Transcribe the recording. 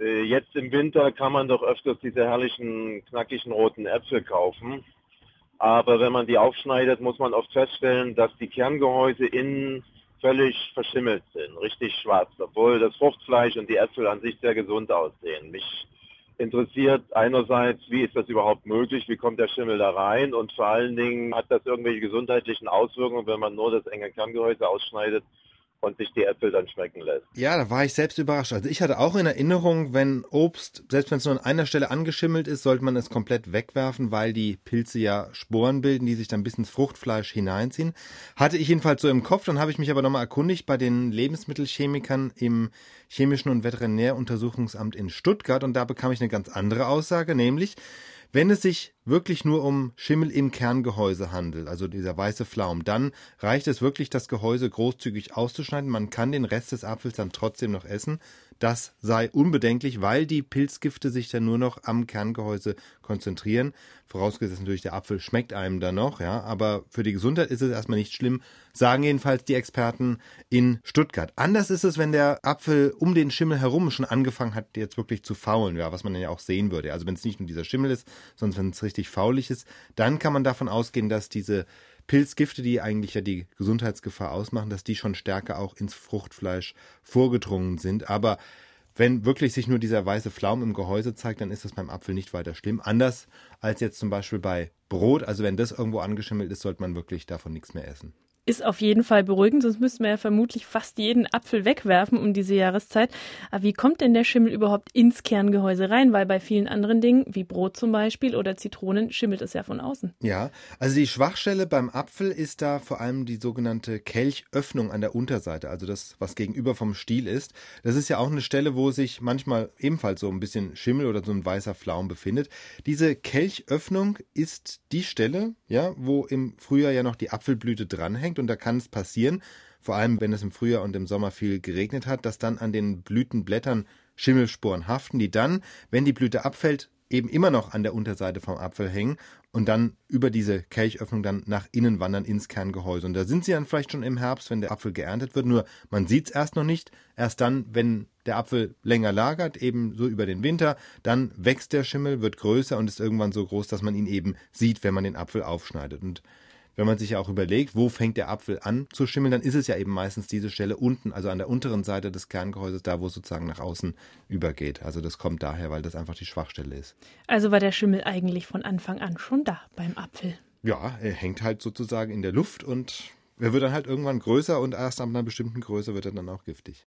Äh, jetzt im Winter kann man doch öfters diese herrlichen, knackigen roten Äpfel kaufen. Aber wenn man die aufschneidet, muss man oft feststellen, dass die Kerngehäuse innen völlig verschimmelt sind, richtig schwarz, obwohl das Fruchtfleisch und die Äpfel an sich sehr gesund aussehen. Mich interessiert einerseits, wie ist das überhaupt möglich, wie kommt der Schimmel da rein und vor allen Dingen hat das irgendwelche gesundheitlichen Auswirkungen, wenn man nur das enge Kerngehäuse ausschneidet und sich die Äpfel dann schmecken lässt. Ja, da war ich selbst überrascht. Also ich hatte auch in Erinnerung, wenn Obst, selbst wenn es nur an einer Stelle angeschimmelt ist, sollte man es komplett wegwerfen, weil die Pilze ja Sporen bilden, die sich dann bis ins Fruchtfleisch hineinziehen. Hatte ich jedenfalls so im Kopf, dann habe ich mich aber nochmal erkundigt bei den Lebensmittelchemikern im Chemischen und Veterinäruntersuchungsamt in Stuttgart und da bekam ich eine ganz andere Aussage, nämlich wenn es sich wirklich nur um Schimmel im Kerngehäuse handelt, also dieser weiße Flaum, dann reicht es wirklich, das Gehäuse großzügig auszuschneiden. Man kann den Rest des Apfels dann trotzdem noch essen. Das sei unbedenklich, weil die Pilzgifte sich dann nur noch am Kerngehäuse konzentrieren. Vorausgesetzt natürlich, der Apfel schmeckt einem dann noch, ja. Aber für die Gesundheit ist es erstmal nicht schlimm, sagen jedenfalls die Experten in Stuttgart. Anders ist es, wenn der Apfel um den Schimmel herum schon angefangen hat, jetzt wirklich zu faulen, ja, was man ja auch sehen würde. Also wenn es nicht nur dieser Schimmel ist, sondern wenn es richtig faulig ist, dann kann man davon ausgehen, dass diese Pilzgifte, die eigentlich ja die Gesundheitsgefahr ausmachen, dass die schon stärker auch ins Fruchtfleisch vorgedrungen sind. Aber wenn wirklich sich nur dieser weiße Flaum im Gehäuse zeigt, dann ist das beim Apfel nicht weiter schlimm. Anders als jetzt zum Beispiel bei Brot. Also wenn das irgendwo angeschimmelt ist, sollte man wirklich davon nichts mehr essen ist auf jeden Fall beruhigend, sonst müssten wir ja vermutlich fast jeden Apfel wegwerfen um diese Jahreszeit. Aber wie kommt denn der Schimmel überhaupt ins Kerngehäuse rein? Weil bei vielen anderen Dingen, wie Brot zum Beispiel oder Zitronen, schimmelt es ja von außen. Ja, also die Schwachstelle beim Apfel ist da vor allem die sogenannte Kelchöffnung an der Unterseite, also das, was gegenüber vom Stiel ist. Das ist ja auch eine Stelle, wo sich manchmal ebenfalls so ein bisschen Schimmel oder so ein weißer Flaum befindet. Diese Kelchöffnung ist die Stelle, ja, wo im Frühjahr ja noch die Apfelblüte dranhängt und da kann es passieren, vor allem wenn es im Frühjahr und im Sommer viel geregnet hat, dass dann an den Blütenblättern Schimmelsporen haften, die dann, wenn die Blüte abfällt, eben immer noch an der Unterseite vom Apfel hängen und dann über diese Kelchöffnung dann nach innen wandern ins Kerngehäuse. Und da sind sie dann vielleicht schon im Herbst, wenn der Apfel geerntet wird, nur man sieht es erst noch nicht. Erst dann, wenn der Apfel länger lagert, eben so über den Winter, dann wächst der Schimmel, wird größer und ist irgendwann so groß, dass man ihn eben sieht, wenn man den Apfel aufschneidet. Und wenn man sich ja auch überlegt, wo fängt der Apfel an zu schimmeln, dann ist es ja eben meistens diese Stelle unten, also an der unteren Seite des Kerngehäuses, da wo es sozusagen nach außen übergeht. Also das kommt daher, weil das einfach die Schwachstelle ist. Also war der Schimmel eigentlich von Anfang an schon da beim Apfel. Ja, er hängt halt sozusagen in der Luft und er wird dann halt irgendwann größer und erst ab einer bestimmten Größe wird er dann auch giftig.